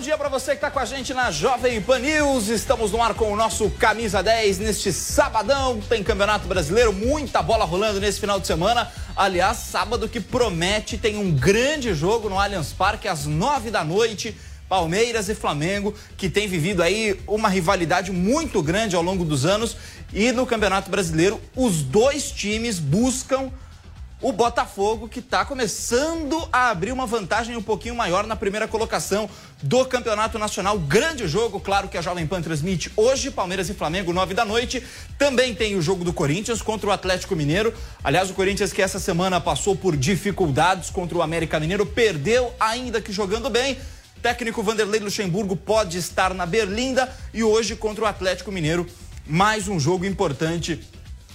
Bom dia para você que está com a gente na Jovem Pan News. Estamos no ar com o nosso Camisa 10 neste sabadão. Tem Campeonato Brasileiro, muita bola rolando nesse final de semana. Aliás, sábado que promete, tem um grande jogo no Allianz Parque às nove da noite. Palmeiras e Flamengo, que tem vivido aí uma rivalidade muito grande ao longo dos anos. E no Campeonato Brasileiro, os dois times buscam o Botafogo, que está começando a abrir uma vantagem um pouquinho maior na primeira colocação do Campeonato Nacional. Grande jogo, claro que a Jovem Pan transmite hoje, Palmeiras e Flamengo, nove da noite. Também tem o jogo do Corinthians contra o Atlético Mineiro. Aliás, o Corinthians que essa semana passou por dificuldades contra o América Mineiro, perdeu, ainda que jogando bem. Técnico Vanderlei Luxemburgo pode estar na Berlinda e hoje contra o Atlético Mineiro, mais um jogo importante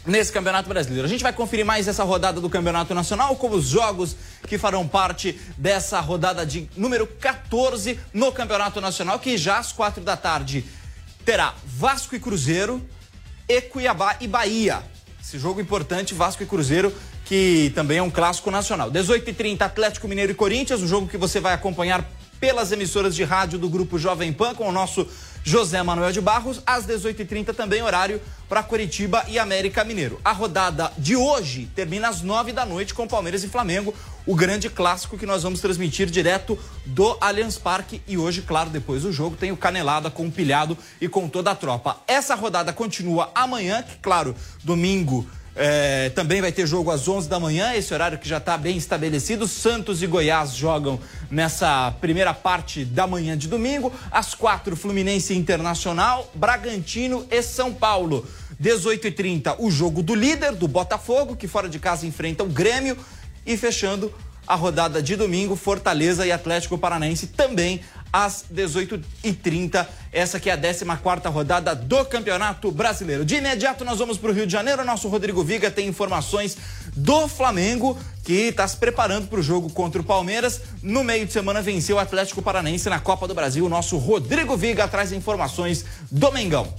nesse Campeonato Brasileiro. A gente vai conferir mais essa rodada do Campeonato Nacional, como os jogos que farão parte dessa rodada de número 14 no Campeonato Nacional, que já às quatro da tarde terá Vasco e Cruzeiro, e Cuiabá e Bahia. Esse jogo importante, Vasco e Cruzeiro, que também é um clássico nacional. 18h30, Atlético Mineiro e Corinthians, o jogo que você vai acompanhar pelas emissoras de rádio do Grupo Jovem Pan com o nosso José Manuel de Barros, às 18h30 também horário para Curitiba e América Mineiro. A rodada de hoje termina às 9 da noite com Palmeiras e Flamengo, o grande clássico que nós vamos transmitir direto do Allianz Parque e hoje, claro, depois do jogo tem o Canelada com o Pilhado e com toda a tropa. Essa rodada continua amanhã, que claro, domingo é, também vai ter jogo às 11 da manhã, esse horário que já está bem estabelecido. Santos e Goiás jogam nessa primeira parte da manhã de domingo. Às quatro, Fluminense Internacional, Bragantino e São Paulo. 18h30, o jogo do líder, do Botafogo, que fora de casa enfrenta o Grêmio. E fechando a rodada de domingo, Fortaleza e Atlético Paranaense também às 18h30. Essa que é a 14 rodada do Campeonato Brasileiro. De imediato nós vamos para o Rio de Janeiro. Nosso Rodrigo Viga tem informações do Flamengo, que está se preparando para o jogo contra o Palmeiras. No meio de semana venceu o Atlético Paranaense na Copa do Brasil. Nosso Rodrigo Viga traz informações do Mengão.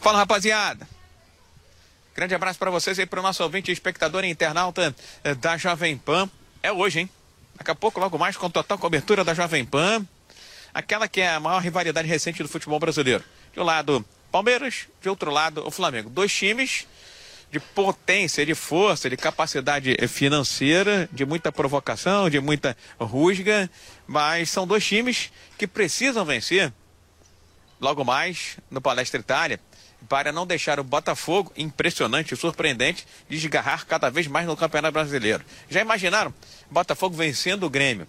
Fala, rapaziada. Grande abraço para vocês e para o nosso ouvinte, espectador e internauta eh, da Jovem Pan. É hoje, hein? Daqui a pouco, logo mais, com total cobertura da Jovem Pan. Aquela que é a maior rivalidade recente do futebol brasileiro. De um lado, Palmeiras, de outro lado, o Flamengo. Dois times de potência, de força, de capacidade financeira, de muita provocação, de muita rusga, mas são dois times que precisam vencer logo mais no Palestra Itália para não deixar o Botafogo, impressionante e surpreendente, desgarrar cada vez mais no Campeonato Brasileiro. Já imaginaram? Botafogo vencendo o Grêmio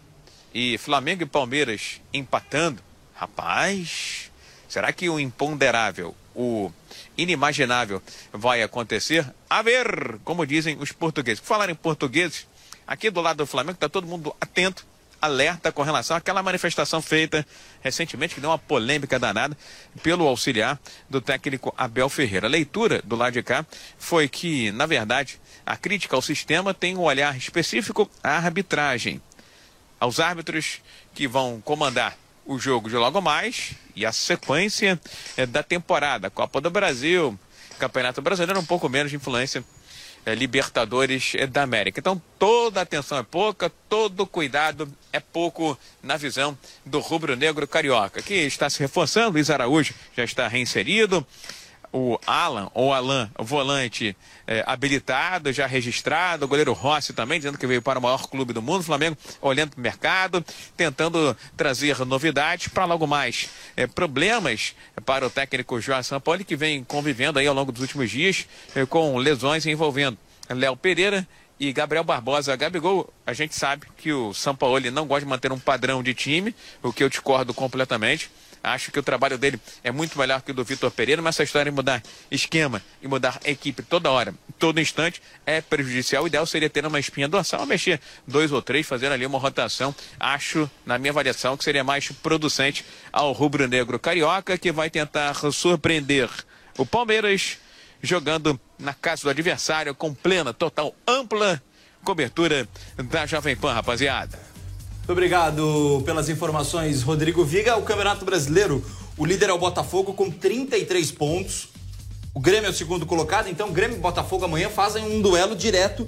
e Flamengo e Palmeiras empatando? Rapaz, será que o imponderável, o inimaginável vai acontecer? A ver, como dizem os portugueses. Por falar em portugueses, aqui do lado do Flamengo está todo mundo atento alerta com relação àquela manifestação feita recentemente, que deu uma polêmica danada, pelo auxiliar do técnico Abel Ferreira. A leitura do lado de cá foi que, na verdade, a crítica ao sistema tem um olhar específico à arbitragem, aos árbitros que vão comandar o jogo de logo mais e a sequência é, da temporada. Copa do Brasil, Campeonato Brasileiro, um pouco menos de influência é, Libertadores é, da América. Então, toda atenção é pouca, todo cuidado é pouco na visão do rubro-negro carioca, que está se reforçando. Luiz Araújo já está reinserido o Alan, ou Alan, volante é, habilitado, já registrado, o goleiro Rossi também, dizendo que veio para o maior clube do mundo, o Flamengo olhando para o mercado, tentando trazer novidades para logo mais é, problemas para o técnico João Sampaoli, que vem convivendo aí ao longo dos últimos dias é, com lesões envolvendo Léo Pereira e Gabriel Barbosa. Gabigol, a gente sabe que o Sampaoli não gosta de manter um padrão de time, o que eu discordo completamente. Acho que o trabalho dele é muito melhor que o do Vitor Pereira, mas essa história de mudar esquema e mudar equipe toda hora, todo instante, é prejudicial. O ideal seria ter uma espinha dorsal, mexer dois ou três, fazendo ali uma rotação. Acho, na minha avaliação, que seria mais producente ao rubro-negro carioca, que vai tentar surpreender o Palmeiras, jogando na casa do adversário com plena, total, ampla cobertura da Jovem Pan, rapaziada. Muito obrigado pelas informações, Rodrigo Viga. O Campeonato Brasileiro, o líder é o Botafogo com 33 pontos. O Grêmio é o segundo colocado, então Grêmio e Botafogo amanhã fazem um duelo direto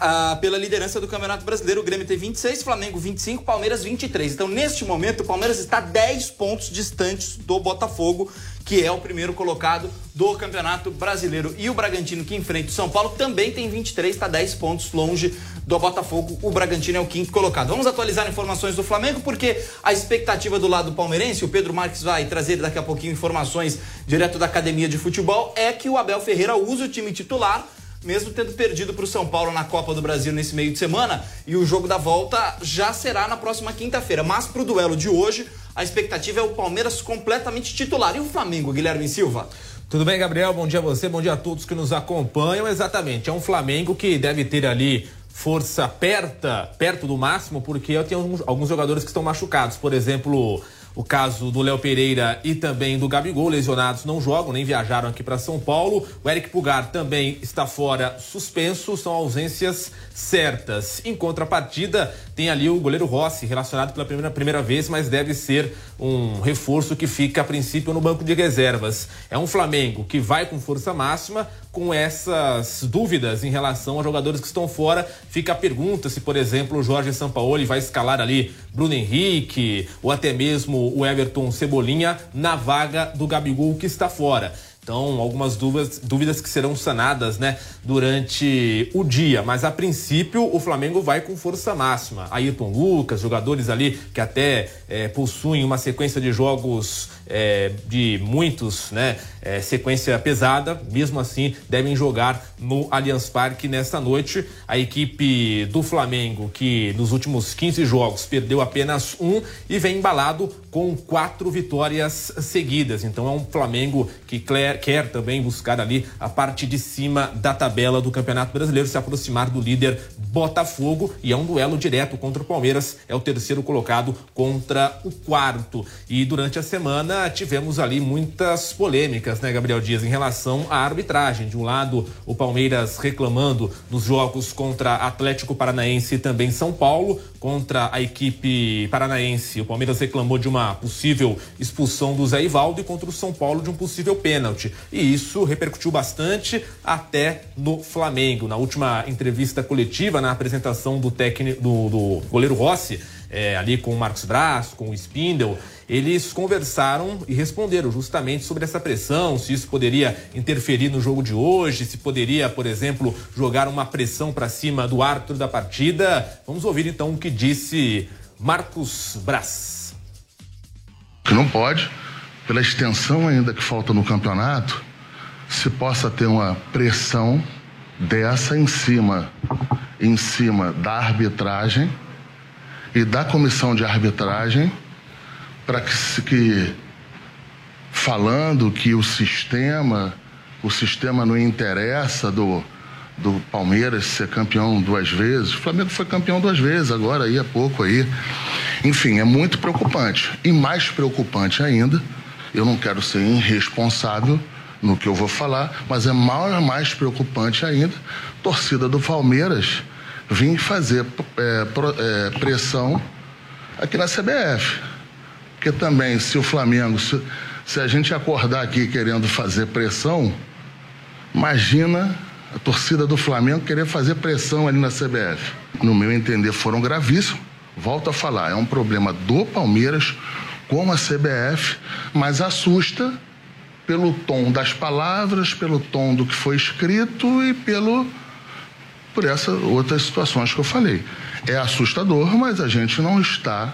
ah, pela liderança do Campeonato Brasileiro. O Grêmio tem 26, Flamengo 25, Palmeiras 23. Então, neste momento, o Palmeiras está 10 pontos distantes do Botafogo, que é o primeiro colocado do Campeonato Brasileiro. E o Bragantino, que enfrenta o São Paulo, também tem 23, está 10 pontos longe do Botafogo. O Bragantino é o quinto colocado. Vamos atualizar informações do Flamengo, porque a expectativa do lado palmeirense, o Pedro Marques vai trazer daqui a pouquinho informações direto da academia de futebol, é que o Abel Ferreira use o time titular mesmo tendo perdido para o São Paulo na Copa do Brasil nesse meio de semana. E o jogo da volta já será na próxima quinta-feira. Mas para o duelo de hoje, a expectativa é o Palmeiras completamente titular. E o Flamengo, Guilherme Silva? Tudo bem, Gabriel? Bom dia a você, bom dia a todos que nos acompanham. Exatamente, é um Flamengo que deve ter ali força perto, perto do máximo, porque tem alguns, alguns jogadores que estão machucados. Por exemplo, o caso do Léo Pereira e também do Gabigol, lesionados, não jogam, nem viajaram aqui para São Paulo. O Eric Pugar também está fora, suspenso, são ausências certas. Em contrapartida, tem ali o goleiro Rossi, relacionado pela primeira, primeira vez, mas deve ser um reforço que fica a princípio no banco de reservas. É um Flamengo que vai com força máxima, com essas dúvidas em relação aos jogadores que estão fora. Fica a pergunta se, por exemplo, o Jorge Sampaoli vai escalar ali Bruno Henrique ou até mesmo o Everton Cebolinha na vaga do Gabigol que está fora. Então, algumas dúvidas, dúvidas que serão sanadas, né, durante o dia. Mas a princípio, o Flamengo vai com força máxima. Ayrton Lucas, jogadores ali que até é, possuem uma sequência de jogos é, de muitos, né, é, sequência pesada, mesmo assim devem jogar no Allianz Parque nesta noite. A equipe do Flamengo, que nos últimos 15 jogos perdeu apenas um e vem embalado com quatro vitórias seguidas. Então é um Flamengo que quer também buscar ali a parte de cima da tabela do Campeonato Brasileiro, se aproximar do líder Botafogo e é um duelo direto contra o Palmeiras, é o terceiro colocado contra o quarto. E durante a semana tivemos ali muitas polêmicas, né, Gabriel Dias, em relação à arbitragem. De um lado, o Palmeiras reclamando nos jogos contra Atlético Paranaense e também São Paulo, contra a equipe paranaense. O Palmeiras reclamou de uma possível expulsão do Zé Ivaldo e contra o São Paulo de um possível pênalti. E isso repercutiu bastante até no Flamengo. Na última entrevista coletiva, na apresentação do técnico do, do goleiro Rossi, é, ali com o Marcos Braz, com o Spindle, eles conversaram e responderam justamente sobre essa pressão, se isso poderia interferir no jogo de hoje, se poderia, por exemplo, jogar uma pressão para cima do árbitro da partida. Vamos ouvir então o que disse Marcos Braz. Que não pode, pela extensão ainda que falta no campeonato, se possa ter uma pressão dessa em cima, em cima da arbitragem e da comissão de arbitragem para que, que falando que o sistema, o sistema não interessa do, do Palmeiras ser campeão duas vezes. O Flamengo foi campeão duas vezes, agora aí há pouco aí. Enfim, é muito preocupante. E mais preocupante ainda, eu não quero ser irresponsável no que eu vou falar, mas é mais, mais preocupante ainda, torcida do Palmeiras vir fazer é, é, pressão aqui na CBF. Porque também, se o Flamengo, se, se a gente acordar aqui querendo fazer pressão, imagina a torcida do Flamengo querer fazer pressão ali na CBF. No meu entender, foram gravíssimos. Volto a falar, é um problema do Palmeiras com a CBF, mas assusta pelo tom das palavras, pelo tom do que foi escrito e pelo por essas outras situações que eu falei. É assustador, mas a gente não está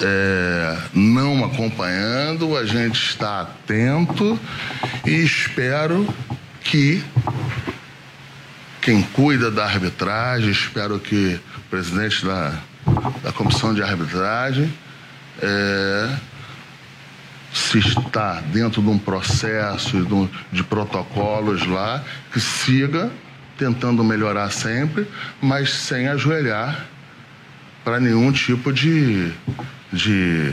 é, não acompanhando, a gente está atento e espero que quem cuida da arbitragem, espero que o presidente da, da comissão de arbitragem, é, se está dentro de um processo de, de protocolos lá, que siga tentando melhorar sempre, mas sem ajoelhar para nenhum tipo de, de,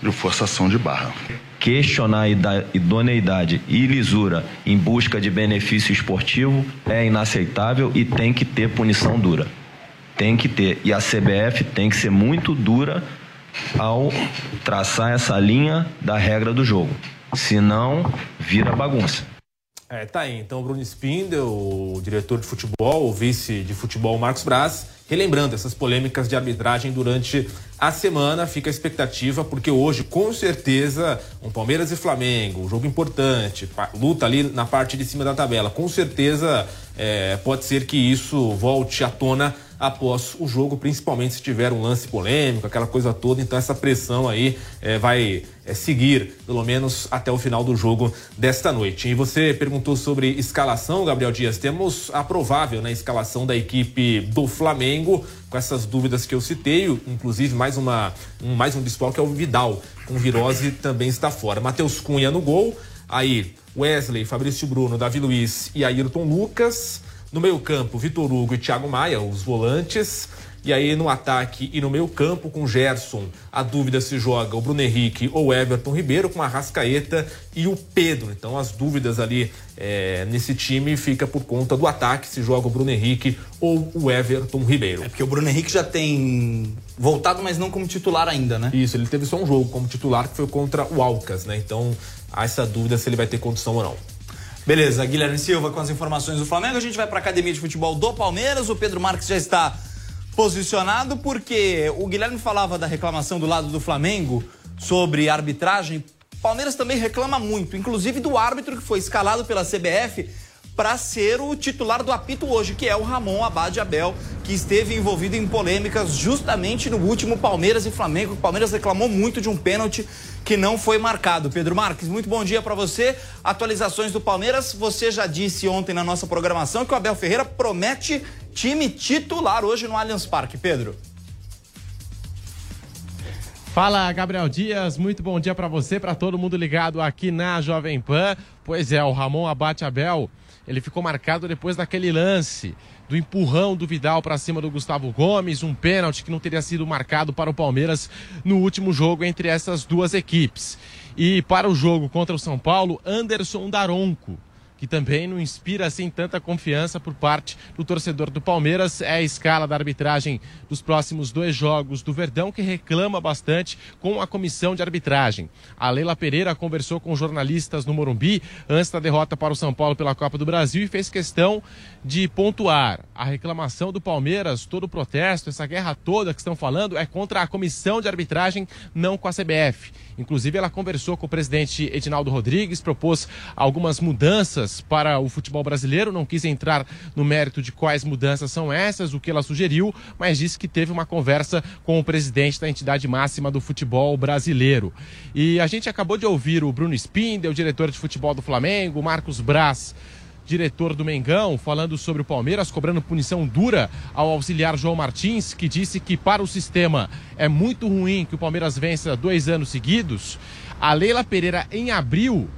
de forçação de barra. Questionar a idoneidade e lisura em busca de benefício esportivo é inaceitável e tem que ter punição dura. tem que ter. E a CBF tem que ser muito dura ao traçar essa linha da regra do jogo. Senão, vira bagunça. É, tá aí. Então, Bruno Spindel, o diretor de futebol, o vice de futebol Marcos Braz, relembrando essas polêmicas de arbitragem durante a semana. Fica a expectativa, porque hoje, com certeza, um Palmeiras e Flamengo, um jogo importante, luta ali na parte de cima da tabela. Com certeza, é, pode ser que isso volte à tona após o jogo, principalmente se tiver um lance polêmico, aquela coisa toda. Então essa pressão aí é, vai é, seguir, pelo menos até o final do jogo desta noite. E você perguntou sobre escalação, Gabriel Dias. Temos a provável né, escalação da equipe do Flamengo, com essas dúvidas que eu citei, inclusive mais, uma, um, mais um desfalque é o Vidal, com virose também está fora. Matheus Cunha no gol, aí Wesley, Fabrício Bruno, Davi Luiz e Ayrton Lucas. No meio-campo, Vitor Hugo e Thiago Maia, os volantes. E aí no ataque e no meio campo com Gerson, a dúvida se joga o Bruno Henrique ou Everton Ribeiro com a Rascaeta e o Pedro. Então as dúvidas ali é, nesse time fica por conta do ataque, se joga o Bruno Henrique ou o Everton Ribeiro. É porque o Bruno Henrique já tem voltado, mas não como titular ainda, né? Isso, ele teve só um jogo como titular que foi contra o Alcas, né? Então há essa dúvida se ele vai ter condição ou não. Beleza, Guilherme Silva com as informações do Flamengo. A gente vai para a Academia de Futebol do Palmeiras. O Pedro Marques já está posicionado porque o Guilherme falava da reclamação do lado do Flamengo sobre arbitragem. Palmeiras também reclama muito, inclusive do árbitro que foi escalado pela CBF para ser o titular do apito hoje, que é o Ramon Abad Abel, que esteve envolvido em polêmicas justamente no último Palmeiras e Flamengo. O Palmeiras reclamou muito de um pênalti que não foi marcado. Pedro Marques, muito bom dia para você. Atualizações do Palmeiras. Você já disse ontem na nossa programação que o Abel Ferreira promete time titular hoje no Allianz Parque. Pedro. Fala, Gabriel Dias. Muito bom dia para você, para todo mundo ligado aqui na Jovem Pan. Pois é, o Ramon Abate Abel, ele ficou marcado depois daquele lance do empurrão do Vidal para cima do Gustavo Gomes, um pênalti que não teria sido marcado para o Palmeiras no último jogo entre essas duas equipes. E para o jogo contra o São Paulo, Anderson Daronco que também não inspira assim tanta confiança por parte do torcedor do Palmeiras. É a escala da arbitragem dos próximos dois jogos do Verdão, que reclama bastante com a comissão de arbitragem. A Leila Pereira conversou com jornalistas no Morumbi antes da derrota para o São Paulo pela Copa do Brasil e fez questão de pontuar a reclamação do Palmeiras, todo o protesto, essa guerra toda que estão falando é contra a comissão de arbitragem, não com a CBF. Inclusive, ela conversou com o presidente Edinaldo Rodrigues, propôs algumas mudanças para o futebol brasileiro. Não quis entrar no mérito de quais mudanças são essas, o que ela sugeriu, mas disse que teve uma conversa com o presidente da entidade máxima do futebol brasileiro. E a gente acabou de ouvir o Bruno Spindel, diretor de futebol do Flamengo, Marcos Braz diretor do Mengão, falando sobre o Palmeiras, cobrando punição dura ao auxiliar João Martins, que disse que para o sistema é muito ruim que o Palmeiras vença dois anos seguidos. A Leila Pereira, em abril,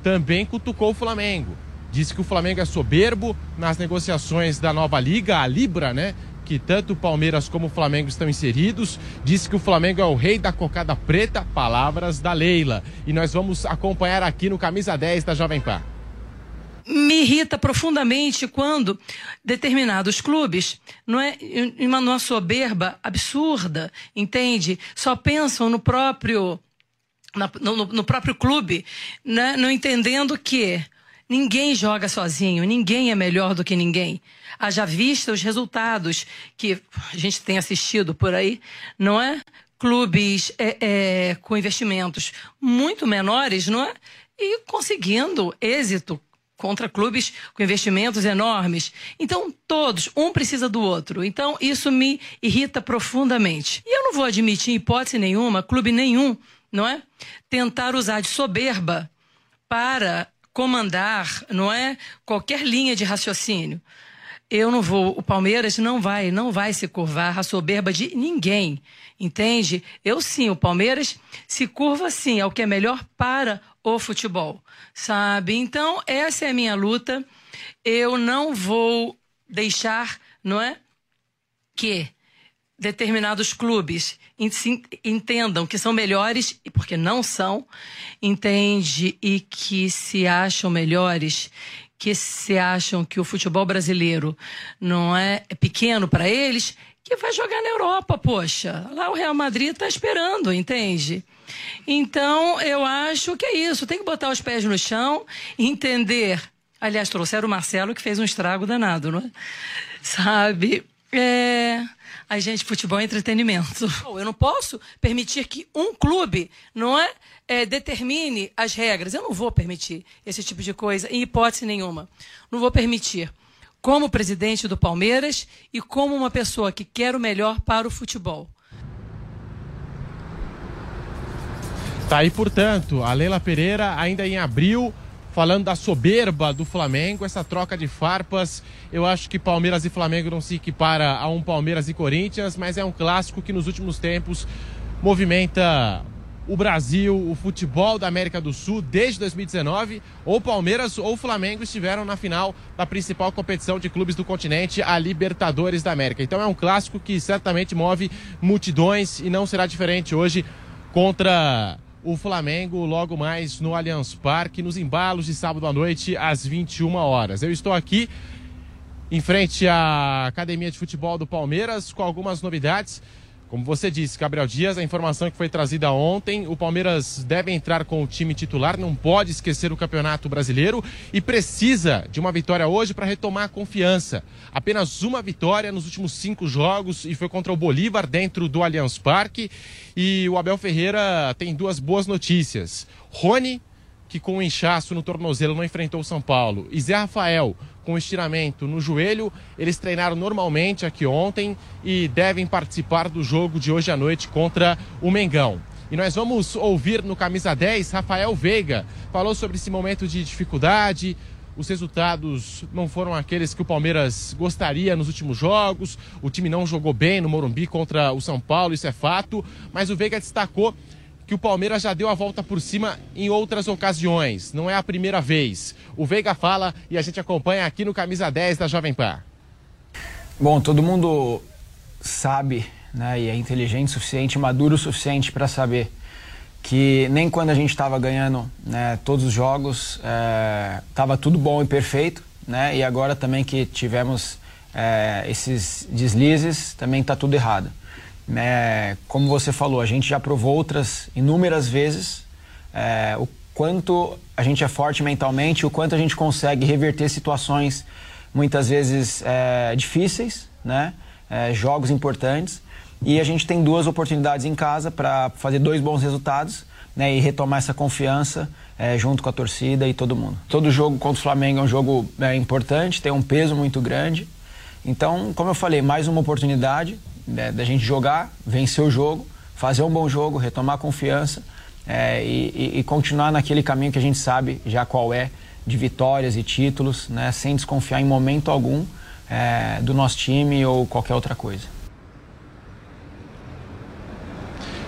também cutucou o Flamengo. Disse que o Flamengo é soberbo nas negociações da nova liga, a Libra, né? Que tanto o Palmeiras como o Flamengo estão inseridos. Disse que o Flamengo é o rei da cocada preta, palavras da Leila. E nós vamos acompanhar aqui no Camisa 10 da Jovem Pan me irrita profundamente quando determinados clubes, não é, em uma, soberba absurda, entende? Só pensam no próprio, no, no, próprio clube, né? não entendendo que ninguém joga sozinho, ninguém é melhor do que ninguém. Haja vista os resultados que a gente tem assistido por aí, não é? Clubes é, é, com investimentos muito menores, não é? E conseguindo êxito contra clubes com investimentos enormes. Então, todos, um precisa do outro. Então, isso me irrita profundamente. E eu não vou admitir, em hipótese nenhuma, clube nenhum, não é? Tentar usar de soberba para comandar, não é? Qualquer linha de raciocínio. Eu não vou, o Palmeiras não vai, não vai se curvar à soberba de ninguém, entende? Eu sim, o Palmeiras se curva sim ao que é melhor para o futebol, sabe? Então, essa é a minha luta. Eu não vou deixar, não é? Que determinados clubes entendam que são melhores, porque não são, entende? E que se acham melhores, que se acham que o futebol brasileiro não é pequeno para eles, que vai jogar na Europa, poxa. Lá o Real Madrid está esperando, entende? Então, eu acho que é isso. Tem que botar os pés no chão, entender. Aliás, trouxeram o Marcelo que fez um estrago danado, não é? Sabe? É. A gente, futebol é entretenimento. Eu não posso permitir que um clube, não é, é, determine as regras. Eu não vou permitir esse tipo de coisa, em hipótese nenhuma. Não vou permitir. Como presidente do Palmeiras e como uma pessoa que quer o melhor para o futebol. Tá aí, portanto, a Leila Pereira, ainda em abril, falando da soberba do Flamengo, essa troca de farpas. Eu acho que Palmeiras e Flamengo não se equipara a um Palmeiras e Corinthians, mas é um clássico que nos últimos tempos movimenta o Brasil, o futebol da América do Sul desde 2019. Ou Palmeiras ou Flamengo estiveram na final da principal competição de clubes do continente, a Libertadores da América. Então é um clássico que certamente move multidões e não será diferente hoje contra o Flamengo logo mais no Allianz Parque, nos embalos de sábado à noite, às 21 horas. Eu estou aqui em frente à Academia de Futebol do Palmeiras com algumas novidades. Como você disse, Gabriel Dias, a informação que foi trazida ontem, o Palmeiras deve entrar com o time titular, não pode esquecer o Campeonato Brasileiro e precisa de uma vitória hoje para retomar a confiança. Apenas uma vitória nos últimos cinco jogos e foi contra o Bolívar dentro do Allianz Parque. E o Abel Ferreira tem duas boas notícias. Rony, que com um inchaço no tornozelo não enfrentou o São Paulo, e Zé Rafael, com estiramento no joelho. Eles treinaram normalmente aqui ontem e devem participar do jogo de hoje à noite contra o Mengão. E nós vamos ouvir no camisa 10 Rafael Veiga. Falou sobre esse momento de dificuldade. Os resultados não foram aqueles que o Palmeiras gostaria nos últimos jogos. O time não jogou bem no Morumbi contra o São Paulo, isso é fato. Mas o Veiga destacou que o Palmeiras já deu a volta por cima em outras ocasiões. Não é a primeira vez. O Veiga fala e a gente acompanha aqui no Camisa 10 da Jovem Pan. Bom, todo mundo sabe, né, e é inteligente o suficiente, maduro o suficiente para saber que nem quando a gente estava ganhando né, todos os jogos estava é, tudo bom e perfeito, né, e agora também que tivemos é, esses deslizes, também está tudo errado. É, como você falou, a gente já provou outras inúmeras vezes é, o quanto a gente é forte mentalmente, o quanto a gente consegue reverter situações muitas vezes é, difíceis, né? É, jogos importantes. E a gente tem duas oportunidades em casa para fazer dois bons resultados né? e retomar essa confiança é, junto com a torcida e todo mundo. Todo jogo contra o Flamengo é um jogo é, importante, tem um peso muito grande. Então, como eu falei, mais uma oportunidade né, da gente jogar, vencer o jogo, fazer um bom jogo, retomar a confiança é, e, e, continuar naquele caminho que a gente sabe já qual é, de vitórias e títulos, né, sem desconfiar em momento algum é, do nosso time ou qualquer outra coisa.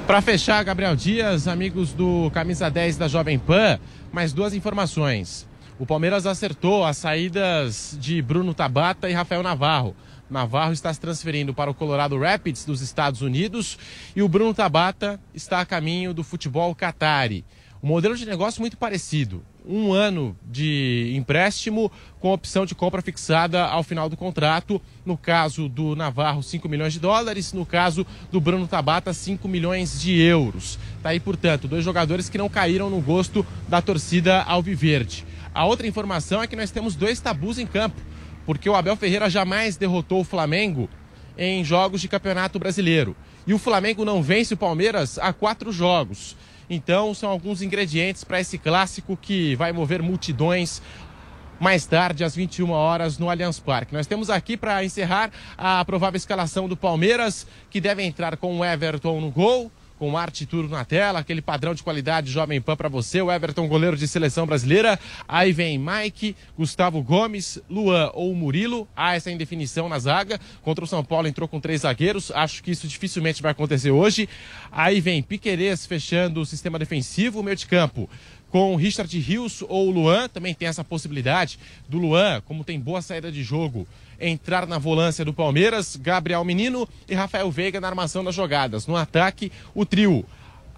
Para fechar, Gabriel Dias, amigos do Camisa 10 da Jovem Pan, mais duas informações. O Palmeiras acertou as saídas de Bruno Tabata e Rafael Navarro. Navarro está se transferindo para o Colorado Rapids dos Estados Unidos e o Bruno Tabata está a caminho do futebol Qatari. Um modelo de negócio muito parecido. Um ano de empréstimo com opção de compra fixada ao final do contrato. No caso do Navarro, 5 milhões de dólares. No caso do Bruno Tabata, 5 milhões de euros. Tá aí, portanto, dois jogadores que não caíram no gosto da torcida alviverde. A outra informação é que nós temos dois tabus em campo porque o Abel Ferreira jamais derrotou o Flamengo em jogos de Campeonato Brasileiro. E o Flamengo não vence o Palmeiras há quatro jogos. Então, são alguns ingredientes para esse clássico que vai mover multidões mais tarde, às 21 horas, no Allianz Parque. Nós temos aqui para encerrar a provável escalação do Palmeiras, que deve entrar com o Everton no gol com arte tudo na tela, aquele padrão de qualidade Jovem Pan para você, o Everton, goleiro de seleção brasileira. Aí vem Mike, Gustavo Gomes, Luan ou Murilo. Há essa indefinição na zaga. Contra o São Paulo entrou com três zagueiros. Acho que isso dificilmente vai acontecer hoje. Aí vem Piquerez fechando o sistema defensivo, meio de campo com Richard Rios ou Luan, também tem essa possibilidade do Luan, como tem boa saída de jogo, entrar na volância do Palmeiras, Gabriel Menino e Rafael Veiga na armação das jogadas. No ataque, o trio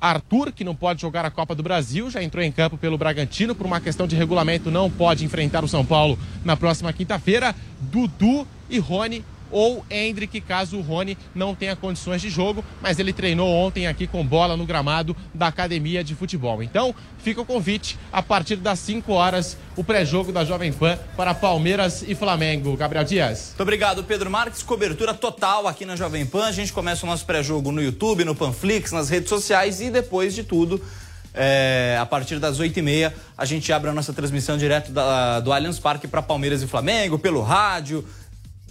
Arthur, que não pode jogar a Copa do Brasil, já entrou em campo pelo Bragantino, por uma questão de regulamento, não pode enfrentar o São Paulo na próxima quinta-feira. Dudu e Rony ou Hendrick, caso o Rony não tenha condições de jogo, mas ele treinou ontem aqui com bola no gramado da academia de futebol. Então, fica o convite a partir das 5 horas, o pré-jogo da Jovem Pan para Palmeiras e Flamengo. Gabriel Dias. Muito obrigado, Pedro Marques. Cobertura total aqui na Jovem Pan. A gente começa o nosso pré-jogo no YouTube, no Panflix, nas redes sociais e depois de tudo é, a partir das 8h30, a gente abre a nossa transmissão direto da, do Allianz Parque para Palmeiras e Flamengo, pelo rádio,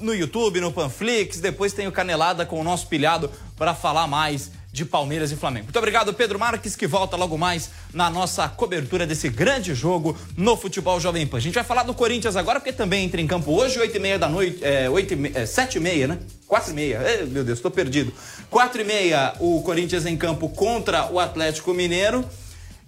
no YouTube, no Panflix. Depois tem o Canelada com o nosso pilhado para falar mais de Palmeiras e Flamengo. Muito obrigado, Pedro Marques, que volta logo mais na nossa cobertura desse grande jogo no futebol Jovem Pan. A gente vai falar do Corinthians agora, porque também entra em campo hoje, 8 e meia da noite, é, 8 e é, 7 e meia, né? 4 e meia, é, meu Deus, estou perdido. 4 e meia, o Corinthians em campo contra o Atlético Mineiro.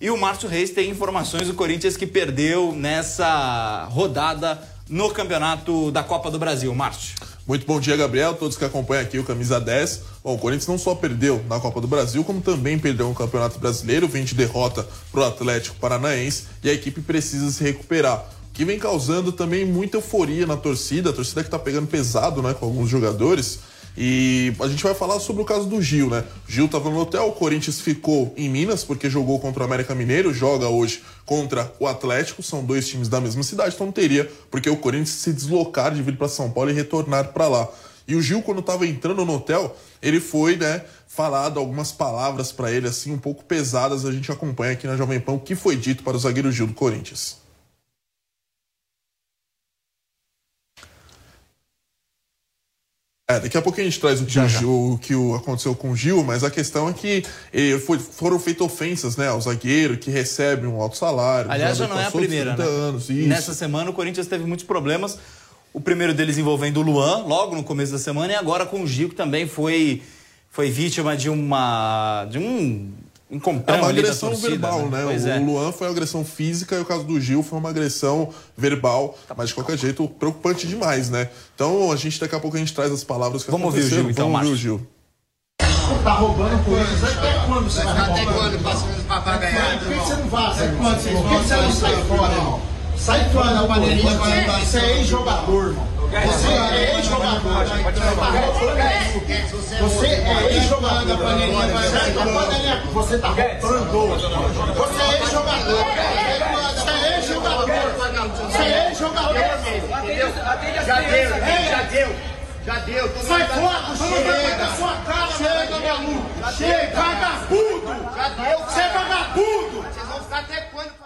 E o Márcio Reis tem informações do Corinthians que perdeu nessa rodada no campeonato da Copa do Brasil. Márcio. Muito bom dia, Gabriel, todos que acompanham aqui o Camisa 10. Bom, o Corinthians não só perdeu na Copa do Brasil, como também perdeu no Campeonato Brasileiro, vem de derrota para o Atlético Paranaense e a equipe precisa se recuperar. O que vem causando também muita euforia na torcida, a torcida que está pegando pesado né, com alguns jogadores. E a gente vai falar sobre o caso do Gil, né? Gil estava no hotel, o Corinthians ficou em Minas porque jogou contra o América Mineiro, joga hoje contra o Atlético, são dois times da mesma cidade, então não teria porque o Corinthians se deslocar de vir para São Paulo e retornar para lá. E o Gil, quando estava entrando no hotel, ele foi, né, falado algumas palavras para ele, assim, um pouco pesadas. A gente acompanha aqui na Jovem Pan o que foi dito para o zagueiro Gil do Corinthians. É, daqui a pouco a gente traz o que, já, o, Gil, o que aconteceu com o Gil, mas a questão é que eh, foi, foram feitas ofensas né, ao zagueiro que recebe um alto salário. Aliás, já não é a primeira. Né? Anos, Nessa semana o Corinthians teve muitos problemas. O primeiro deles envolvendo o Luan, logo no começo da semana, e agora com o Gil, que também foi, foi vítima de uma. de um é uma agressão torcida, verbal, né? né? O é. Luan foi uma agressão física e o caso do Gil foi uma agressão verbal, tá mas de qualquer jeito preocupante demais, né? Então a gente daqui a pouco a gente traz as palavras que Vamos ouvir o Gil, então, Vamos ouvir o Gil. Tá roubando coisas. Até quando você vai Até quando passando pra ganhar? Por que você não vaza? Até quando você Por que você não sai fora, irmão? Sai fora da panelinha. Você é ex-jogador, irmão. Você é ex-jogador. Você é ex-jogador da panelinha. Você tá roubando. Você é ex-jogador. Você é ex-jogador. Você é ex-jogador. Já deu, já deu. Já deu. Sai fora, chega. da sua cara, chega, maluco. Chega, vagabundo. Já deu. Você é vagabundo. Vocês vão ficar até quando?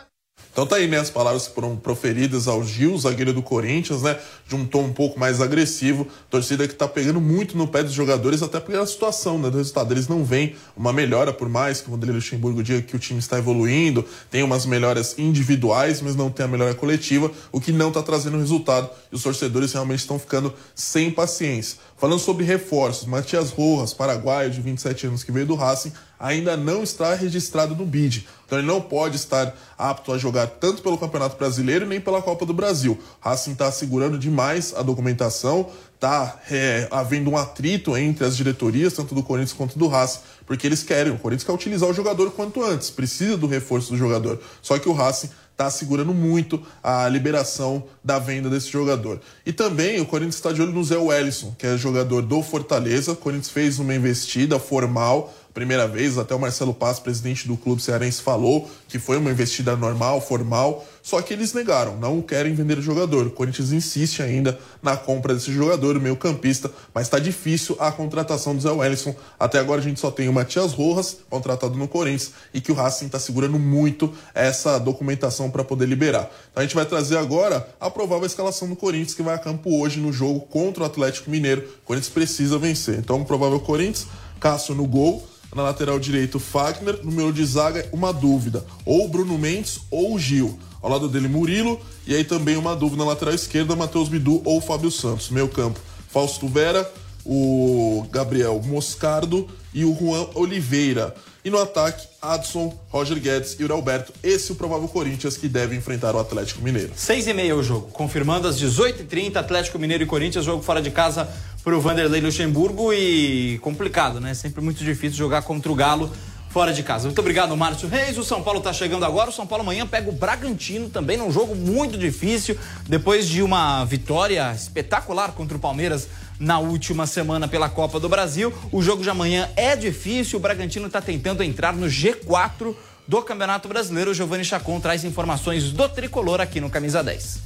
Então tá aí, as palavras que foram proferidas ao Gil, zagueiro do Corinthians, né, de um tom um pouco mais agressivo, torcida que tá pegando muito no pé dos jogadores, até pela situação, né, do resultado. Eles não veem uma melhora, por mais que o Vanderlei Luxemburgo diga que o time está evoluindo, tem umas melhoras individuais, mas não tem a melhora coletiva, o que não tá trazendo resultado, e os torcedores realmente estão ficando sem paciência. Falando sobre reforços, Matias Rojas, paraguaio de 27 anos que veio do Racing, ainda não está registrado no BID. Então ele não pode estar apto a jogar tanto pelo Campeonato Brasileiro nem pela Copa do Brasil. Racing está segurando demais a documentação, está é, havendo um atrito entre as diretorias, tanto do Corinthians quanto do Racing, porque eles querem, o Corinthians quer utilizar o jogador quanto antes, precisa do reforço do jogador. Só que o Racing está segurando muito a liberação da venda desse jogador. E também o Corinthians está de olho no Zé Wellison, que é jogador do Fortaleza. O Corinthians fez uma investida formal primeira vez, até o Marcelo Paz, presidente do clube cearense, falou que foi uma investida normal, formal, só que eles negaram, não querem vender o jogador. O Corinthians insiste ainda na compra desse jogador, o meio campista, mas está difícil a contratação do Zé Wellison. Até agora a gente só tem o Matias Rojas, contratado no Corinthians, e que o Racing está segurando muito essa documentação para poder liberar. Então a gente vai trazer agora a provável escalação do Corinthians, que vai a campo hoje no jogo contra o Atlético Mineiro. O Corinthians precisa vencer. Então, o provável Corinthians, Cássio no gol, na lateral direito, Fagner. Número de zaga, uma dúvida. Ou Bruno Mendes ou Gil. Ao lado dele, Murilo. E aí também uma dúvida na lateral esquerda, Matheus Bidu ou Fábio Santos. Meio campo, Fausto Vera, o Gabriel Moscardo e o Juan Oliveira. E no ataque, Adson, Roger Guedes e o Alberto. Esse é o provável Corinthians que deve enfrentar o Atlético Mineiro. Seis e meia o jogo. Confirmando às 18h30, Atlético Mineiro e Corinthians. Jogo fora de casa para o Vanderlei Luxemburgo e complicado, né? Sempre muito difícil jogar contra o Galo fora de casa. Muito obrigado, Márcio Reis. O São Paulo está chegando agora. O São Paulo amanhã pega o Bragantino também num jogo muito difícil. Depois de uma vitória espetacular contra o Palmeiras na última semana pela Copa do Brasil. O jogo de amanhã é difícil, o Bragantino está tentando entrar no G4 do Campeonato Brasileiro. O Giovanni Chacon traz informações do tricolor aqui no Camisa 10.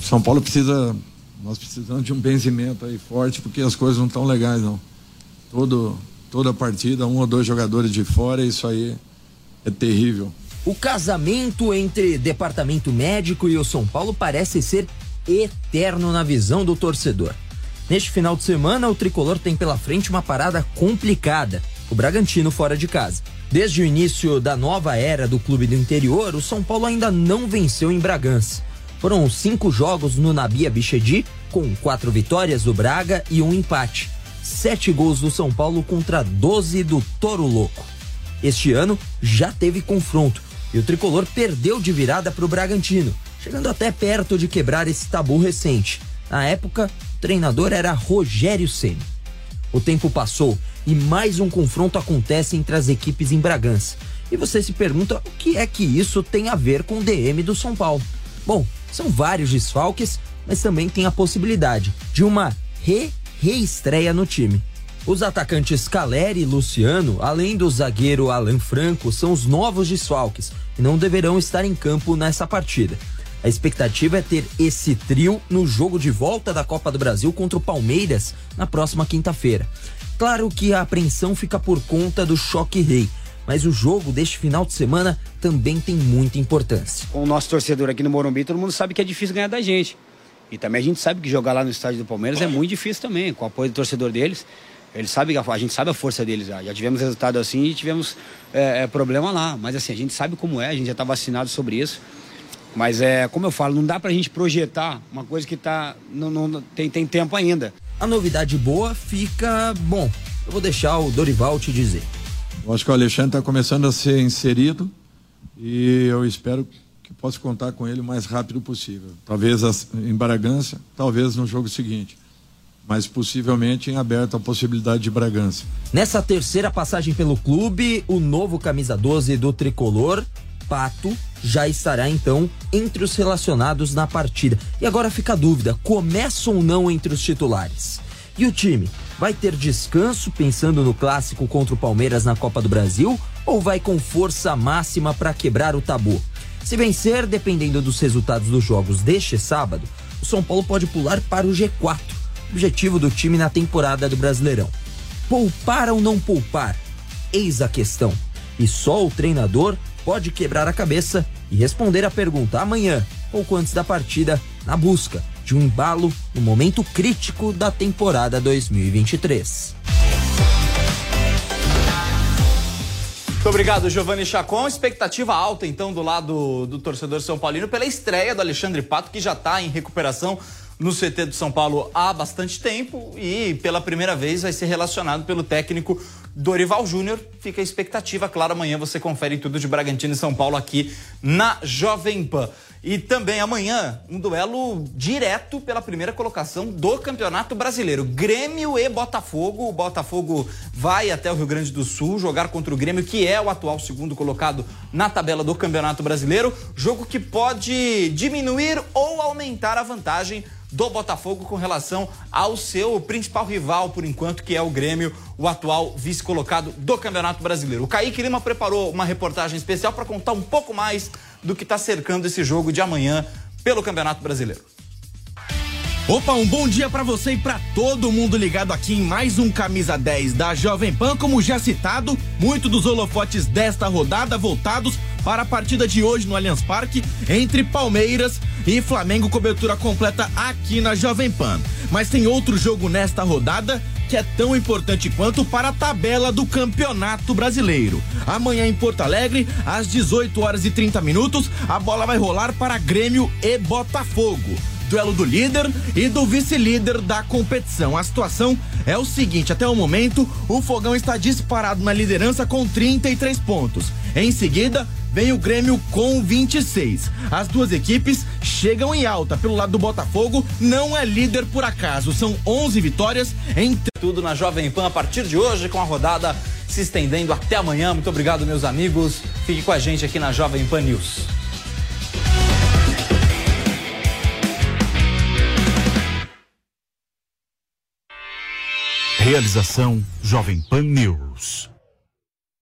São Paulo precisa, nós precisamos de um benzimento aí forte, porque as coisas não estão legais, não. Todo, toda partida, um ou dois jogadores de fora, isso aí é terrível. O casamento entre departamento médico e o São Paulo parece ser eterno na visão do torcedor. Neste final de semana, o tricolor tem pela frente uma parada complicada: o Bragantino fora de casa. Desde o início da nova era do clube do interior, o São Paulo ainda não venceu em Bragança. Foram cinco jogos no Nabia Bichedi, com quatro vitórias do Braga e um empate. Sete gols do São Paulo contra 12 do Toro Louco. Este ano já teve confronto e o tricolor perdeu de virada para o Bragantino, chegando até perto de quebrar esse tabu recente. Na época, o treinador era Rogério Ceni. O tempo passou e mais um confronto acontece entre as equipes em Bragança. E você se pergunta o que é que isso tem a ver com o DM do São Paulo. Bom, são vários desfalques, mas também tem a possibilidade de uma re-reestreia no time. Os atacantes Caleri e Luciano, além do zagueiro Alan Franco, são os novos desfalques e não deverão estar em campo nessa partida. A expectativa é ter esse trio no jogo de volta da Copa do Brasil contra o Palmeiras na próxima quinta-feira. Claro que a apreensão fica por conta do choque rei, mas o jogo deste final de semana também tem muita importância. Com o nosso torcedor aqui no Morumbi, todo mundo sabe que é difícil ganhar da gente. E também a gente sabe que jogar lá no estádio do Palmeiras é muito difícil também, com o apoio do torcedor deles. Eles sabem, a gente sabe a força deles já. Já tivemos resultado assim e tivemos é, é, problema lá. Mas assim, a gente sabe como é, a gente já está vacinado sobre isso. Mas é, como eu falo, não dá pra gente projetar uma coisa que tá. Não, não, tem, tem tempo ainda. A novidade boa fica. Bom, eu vou deixar o Dorival te dizer. Eu acho que o Alexandre está começando a ser inserido e eu espero que possa contar com ele o mais rápido possível. Talvez em Bragança, talvez no jogo seguinte. Mas possivelmente em aberto a possibilidade de Bragança. Nessa terceira passagem pelo clube, o novo camisa 12 do tricolor, Pato, já estará então entre os relacionados na partida. E agora fica a dúvida: começa ou não entre os titulares? E o time vai ter descanso pensando no clássico contra o Palmeiras na Copa do Brasil ou vai com força máxima para quebrar o tabu? Se vencer, dependendo dos resultados dos jogos deste sábado, o São Paulo pode pular para o G4, objetivo do time na temporada do Brasileirão. Poupar ou não poupar? Eis a questão. E só o treinador pode quebrar a cabeça e responder a pergunta amanhã, pouco antes da partida, na busca de um embalo no momento crítico da temporada 2023. Muito obrigado, Giovanni Chacon. Expectativa alta, então, do lado do torcedor São Paulino pela estreia do Alexandre Pato, que já está em recuperação no CT do São Paulo há bastante tempo e pela primeira vez vai ser relacionado pelo técnico Dorival Júnior. Fica a expectativa, claro, amanhã você confere tudo de Bragantino e São Paulo aqui na Jovem Pan. E também amanhã, um duelo direto pela primeira colocação do Campeonato Brasileiro. Grêmio e Botafogo. O Botafogo vai até o Rio Grande do Sul jogar contra o Grêmio, que é o atual segundo colocado na tabela do Campeonato Brasileiro. Jogo que pode diminuir ou aumentar a vantagem do Botafogo com relação ao seu principal rival, por enquanto, que é o Grêmio, o atual vice-colocado do Campeonato Brasileiro. O Kaique Lima preparou uma reportagem especial para contar um pouco mais do que está cercando esse jogo de amanhã pelo Campeonato Brasileiro. Opa, um bom dia para você e para todo mundo ligado aqui em mais um Camisa 10 da Jovem Pan. Como já citado, muito dos holofotes desta rodada voltados para a partida de hoje no Allianz Parque entre Palmeiras e Flamengo, cobertura completa aqui na Jovem Pan. Mas tem outro jogo nesta rodada que é tão importante quanto para a tabela do Campeonato Brasileiro. Amanhã em Porto Alegre, às 18 horas e 30 minutos, a bola vai rolar para Grêmio e Botafogo duelo do líder e do vice-líder da competição. A situação é o seguinte: até o momento, o Fogão está disparado na liderança com 33 pontos. Em seguida, vem o Grêmio com 26. As duas equipes chegam em alta. Pelo lado do Botafogo, não é líder por acaso. São 11 vitórias em. Tudo na Jovem Pan a partir de hoje, com a rodada se estendendo até amanhã. Muito obrigado, meus amigos. Fique com a gente aqui na Jovem Pan News. Realização Jovem Pan News.